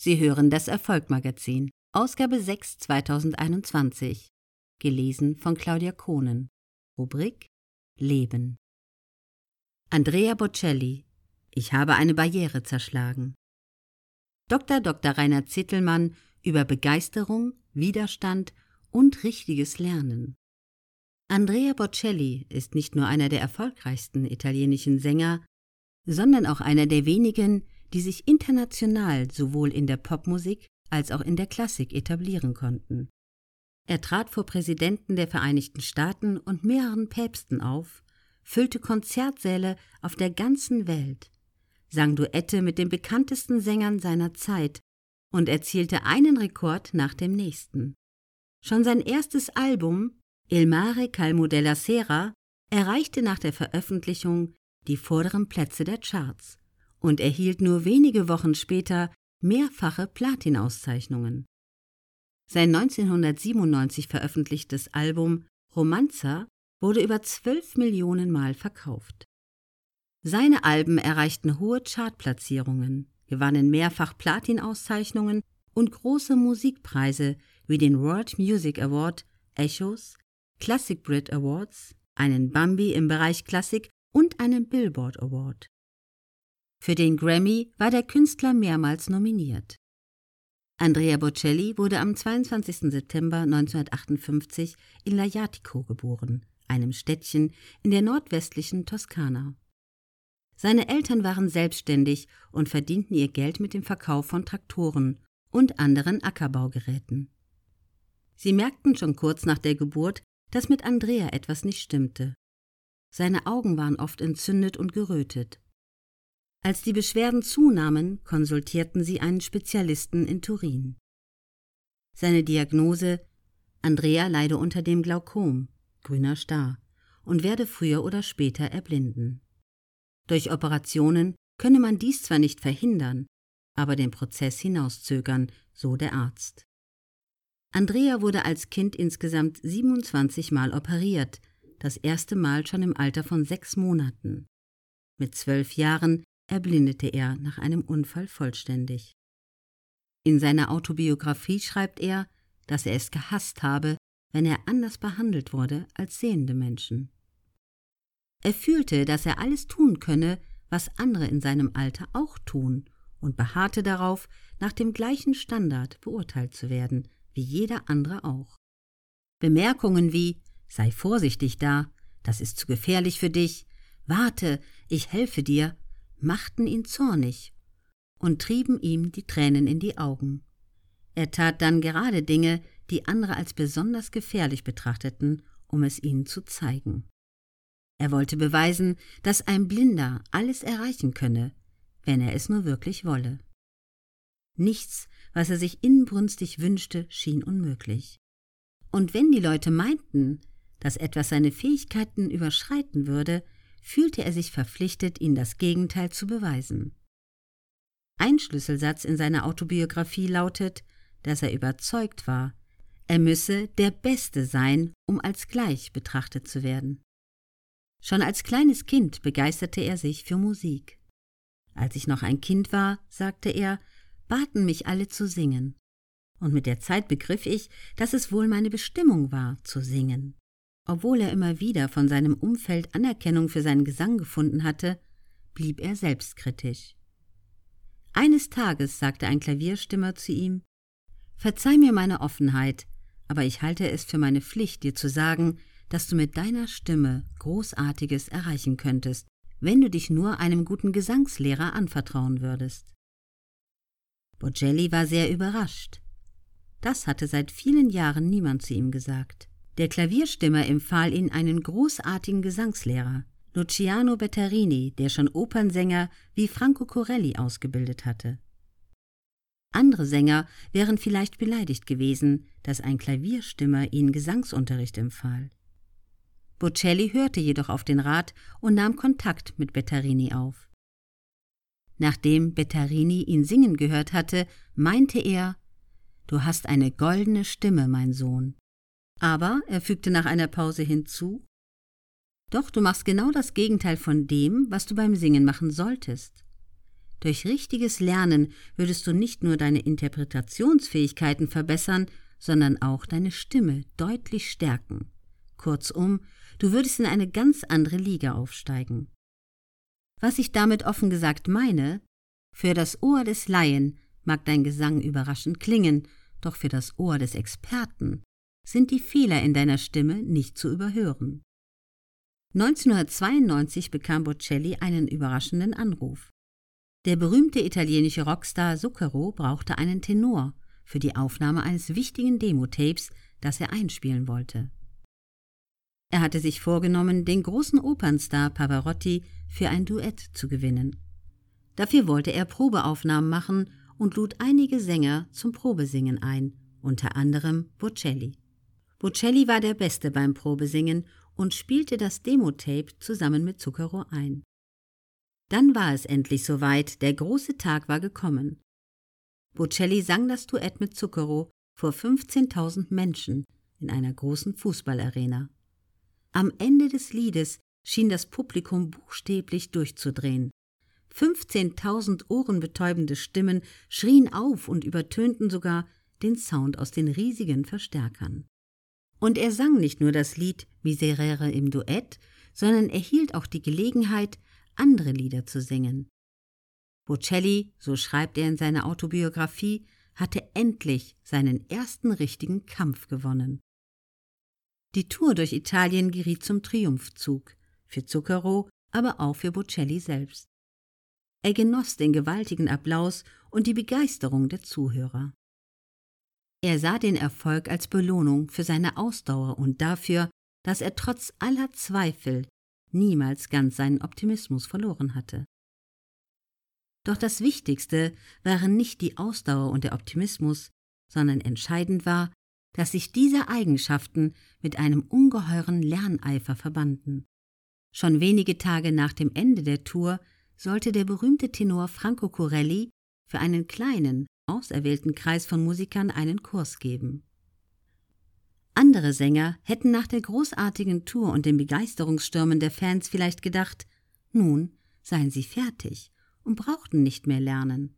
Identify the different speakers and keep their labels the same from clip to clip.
Speaker 1: Sie hören das Erfolgmagazin, Ausgabe 6 2021, gelesen von Claudia Kohnen. Rubrik Leben. Andrea Bocelli, ich habe eine Barriere zerschlagen. Dr. Dr. Rainer Zittelmann über Begeisterung, Widerstand und richtiges Lernen. Andrea Bocelli ist nicht nur einer der erfolgreichsten italienischen Sänger, sondern auch einer der wenigen, die sich international sowohl in der Popmusik als auch in der Klassik etablieren konnten. Er trat vor Präsidenten der Vereinigten Staaten und mehreren Päpsten auf, füllte Konzertsäle auf der ganzen Welt, sang Duette mit den bekanntesten Sängern seiner Zeit und erzielte einen Rekord nach dem nächsten. Schon sein erstes Album Il mare calmo della sera erreichte nach der Veröffentlichung die vorderen Plätze der Charts und erhielt nur wenige Wochen später mehrfache Platinauszeichnungen. Sein 1997 veröffentlichtes Album Romanza wurde über 12 Millionen Mal verkauft. Seine Alben erreichten hohe Chartplatzierungen, gewannen mehrfach Platinauszeichnungen und große Musikpreise wie den World Music Award, Echos, Classic Brit Awards, einen Bambi im Bereich Klassik und einen Billboard Award. Für den Grammy war der Künstler mehrmals nominiert. Andrea Bocelli wurde am 22. September 1958 in Lajatico geboren, einem Städtchen in der nordwestlichen Toskana. Seine Eltern waren selbstständig und verdienten ihr Geld mit dem Verkauf von Traktoren und anderen Ackerbaugeräten. Sie merkten schon kurz nach der Geburt, dass mit Andrea etwas nicht stimmte. Seine Augen waren oft entzündet und gerötet. Als die Beschwerden zunahmen, konsultierten sie einen Spezialisten in Turin. Seine Diagnose Andrea leide unter dem Glaukom, grüner Star, und werde früher oder später erblinden. Durch Operationen könne man dies zwar nicht verhindern, aber den Prozess hinauszögern, so der Arzt. Andrea wurde als Kind insgesamt 27 Mal operiert, das erste Mal schon im Alter von sechs Monaten. Mit zwölf Jahren erblindete er nach einem Unfall vollständig. In seiner Autobiografie schreibt er, dass er es gehasst habe, wenn er anders behandelt wurde als sehende Menschen. Er fühlte, dass er alles tun könne, was andere in seinem Alter auch tun, und beharrte darauf, nach dem gleichen Standard beurteilt zu werden, wie jeder andere auch. Bemerkungen wie Sei vorsichtig da, das ist zu gefährlich für dich, warte, ich helfe dir, machten ihn zornig und trieben ihm die Tränen in die Augen. Er tat dann gerade Dinge, die andere als besonders gefährlich betrachteten, um es ihnen zu zeigen. Er wollte beweisen, dass ein Blinder alles erreichen könne, wenn er es nur wirklich wolle. Nichts, was er sich inbrünstig wünschte, schien unmöglich. Und wenn die Leute meinten, dass etwas seine Fähigkeiten überschreiten würde, fühlte er sich verpflichtet, ihnen das Gegenteil zu beweisen. Ein Schlüsselsatz in seiner Autobiografie lautet, dass er überzeugt war, er müsse der Beste sein, um als gleich betrachtet zu werden. Schon als kleines Kind begeisterte er sich für Musik. Als ich noch ein Kind war, sagte er, baten mich alle zu singen. Und mit der Zeit begriff ich, dass es wohl meine Bestimmung war, zu singen. Obwohl er immer wieder von seinem Umfeld Anerkennung für seinen Gesang gefunden hatte, blieb er selbstkritisch. Eines Tages sagte ein Klavierstimmer zu ihm Verzeih mir meine Offenheit, aber ich halte es für meine Pflicht, dir zu sagen, dass du mit deiner Stimme Großartiges erreichen könntest, wenn du dich nur einem guten Gesangslehrer anvertrauen würdest. Bocelli war sehr überrascht. Das hatte seit vielen Jahren niemand zu ihm gesagt. Der Klavierstimmer empfahl ihn einen großartigen Gesangslehrer, Luciano Betterini, der schon Opernsänger wie Franco Corelli ausgebildet hatte. Andere Sänger wären vielleicht beleidigt gewesen, dass ein Klavierstimmer ihnen Gesangsunterricht empfahl. Bocelli hörte jedoch auf den Rat und nahm Kontakt mit Betterini auf. Nachdem Betterini ihn singen gehört hatte, meinte er Du hast eine goldene Stimme, mein Sohn. Aber, er fügte nach einer Pause hinzu, Doch du machst genau das Gegenteil von dem, was du beim Singen machen solltest. Durch richtiges Lernen würdest du nicht nur deine Interpretationsfähigkeiten verbessern, sondern auch deine Stimme deutlich stärken. Kurzum, du würdest in eine ganz andere Liga aufsteigen. Was ich damit offen gesagt meine, für das Ohr des Laien mag dein Gesang überraschend klingen, doch für das Ohr des Experten sind die Fehler in deiner Stimme nicht zu überhören. 1992 bekam Bocelli einen überraschenden Anruf. Der berühmte italienische Rockstar Zucchero brauchte einen Tenor für die Aufnahme eines wichtigen Demotapes, das er einspielen wollte. Er hatte sich vorgenommen, den großen Opernstar Pavarotti für ein Duett zu gewinnen. Dafür wollte er Probeaufnahmen machen und lud einige Sänger zum Probesingen ein, unter anderem Bocelli. Bocelli war der Beste beim Probesingen und spielte das Demotape zusammen mit Zucchero ein. Dann war es endlich soweit, der große Tag war gekommen. Bocelli sang das Duett mit Zucchero vor 15.000 Menschen in einer großen Fußballarena. Am Ende des Liedes schien das Publikum buchstäblich durchzudrehen. 15.000 ohrenbetäubende Stimmen schrien auf und übertönten sogar den Sound aus den riesigen Verstärkern. Und er sang nicht nur das Lied Miserere im Duett, sondern erhielt auch die Gelegenheit, andere Lieder zu singen. Bocelli, so schreibt er in seiner Autobiografie, hatte endlich seinen ersten richtigen Kampf gewonnen. Die Tour durch Italien geriet zum Triumphzug, für Zucchero, aber auch für Bocelli selbst. Er genoss den gewaltigen Applaus und die Begeisterung der Zuhörer. Er sah den Erfolg als Belohnung für seine Ausdauer und dafür, dass er trotz aller Zweifel niemals ganz seinen Optimismus verloren hatte. Doch das Wichtigste waren nicht die Ausdauer und der Optimismus, sondern entscheidend war, dass sich diese Eigenschaften mit einem ungeheuren Lerneifer verbanden. Schon wenige Tage nach dem Ende der Tour sollte der berühmte Tenor Franco Corelli für einen kleinen, auserwählten Kreis von Musikern einen Kurs geben. Andere Sänger hätten nach der großartigen Tour und den Begeisterungsstürmen der Fans vielleicht gedacht, nun seien sie fertig und brauchten nicht mehr lernen.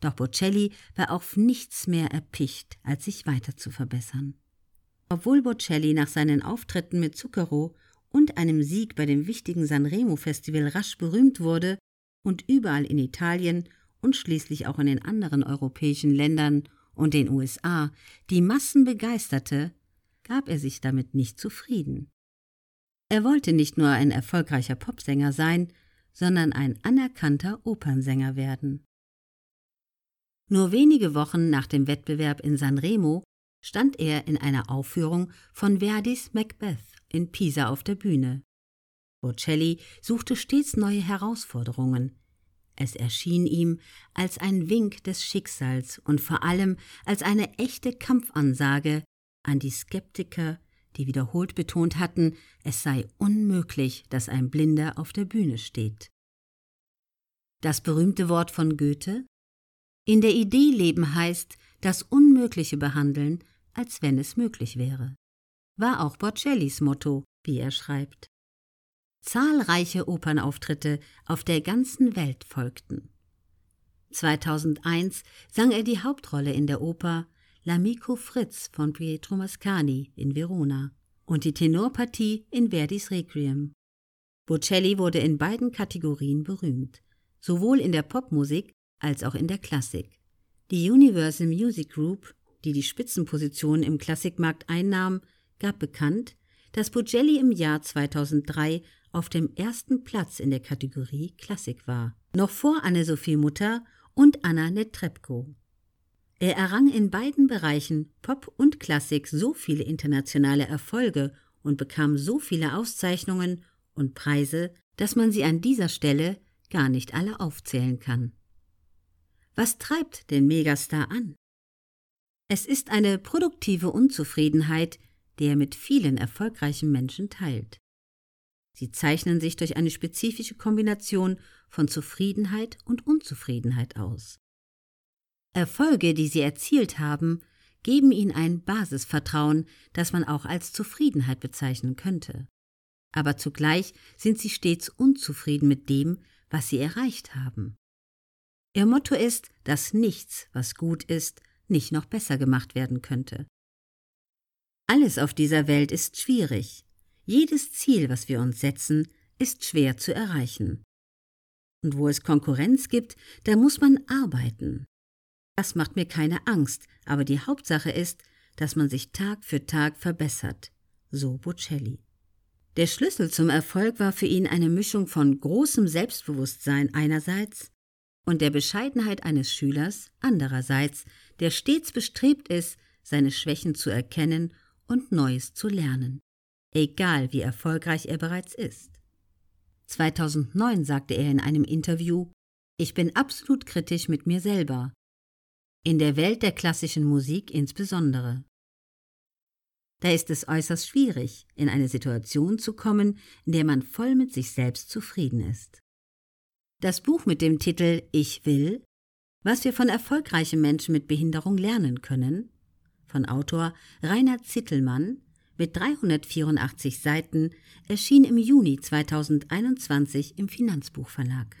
Speaker 1: Doch Bocelli war auf nichts mehr erpicht, als sich weiter zu verbessern. Obwohl Bocelli nach seinen Auftritten mit Zucchero und einem Sieg bei dem wichtigen Sanremo-Festival rasch berühmt wurde und überall in Italien und schließlich auch in den anderen europäischen Ländern und den USA die Massen begeisterte, gab er sich damit nicht zufrieden. Er wollte nicht nur ein erfolgreicher Popsänger sein, sondern ein anerkannter Opernsänger werden. Nur wenige Wochen nach dem Wettbewerb in Sanremo stand er in einer Aufführung von Verdis Macbeth in Pisa auf der Bühne. Bocelli suchte stets neue Herausforderungen. Es erschien ihm als ein Wink des Schicksals und vor allem als eine echte Kampfansage, an die Skeptiker, die wiederholt betont hatten, es sei unmöglich, dass ein Blinder auf der Bühne steht. Das berühmte Wort von Goethe In der Idee leben heißt, das Unmögliche behandeln, als wenn es möglich wäre, war auch Bocellis Motto, wie er schreibt. Zahlreiche Opernauftritte auf der ganzen Welt folgten. 2001 sang er die Hauptrolle in der Oper L'Amico Fritz von Pietro Mascagni in Verona und die Tenorpartie in Verdis Requiem. Bocelli wurde in beiden Kategorien berühmt, sowohl in der Popmusik als auch in der Klassik. Die Universal Music Group, die die Spitzenposition im Klassikmarkt einnahm, gab bekannt, dass Bocelli im Jahr 2003 auf dem ersten Platz in der Kategorie Klassik war, noch vor Anne-Sophie Mutter und Anna Netrebko. Er errang in beiden Bereichen Pop und Klassik so viele internationale Erfolge und bekam so viele Auszeichnungen und Preise, dass man sie an dieser Stelle gar nicht alle aufzählen kann. Was treibt den Megastar an? Es ist eine produktive Unzufriedenheit, die er mit vielen erfolgreichen Menschen teilt. Sie zeichnen sich durch eine spezifische Kombination von Zufriedenheit und Unzufriedenheit aus. Erfolge, die sie erzielt haben, geben ihnen ein Basisvertrauen, das man auch als Zufriedenheit bezeichnen könnte. Aber zugleich sind sie stets unzufrieden mit dem, was sie erreicht haben. Ihr Motto ist, dass nichts, was gut ist, nicht noch besser gemacht werden könnte. Alles auf dieser Welt ist schwierig. Jedes Ziel, was wir uns setzen, ist schwer zu erreichen. Und wo es Konkurrenz gibt, da muss man arbeiten. Das macht mir keine Angst, aber die Hauptsache ist, dass man sich Tag für Tag verbessert. So Bocelli. Der Schlüssel zum Erfolg war für ihn eine Mischung von großem Selbstbewusstsein einerseits und der Bescheidenheit eines Schülers andererseits, der stets bestrebt ist, seine Schwächen zu erkennen und Neues zu lernen, egal wie erfolgreich er bereits ist. 2009 sagte er in einem Interview, ich bin absolut kritisch mit mir selber, in der Welt der klassischen Musik insbesondere. Da ist es äußerst schwierig, in eine Situation zu kommen, in der man voll mit sich selbst zufrieden ist. Das Buch mit dem Titel Ich will, was wir von erfolgreichen Menschen mit Behinderung lernen können, von Autor Reinhard Zittelmann mit 384 Seiten erschien im Juni 2021 im Finanzbuchverlag.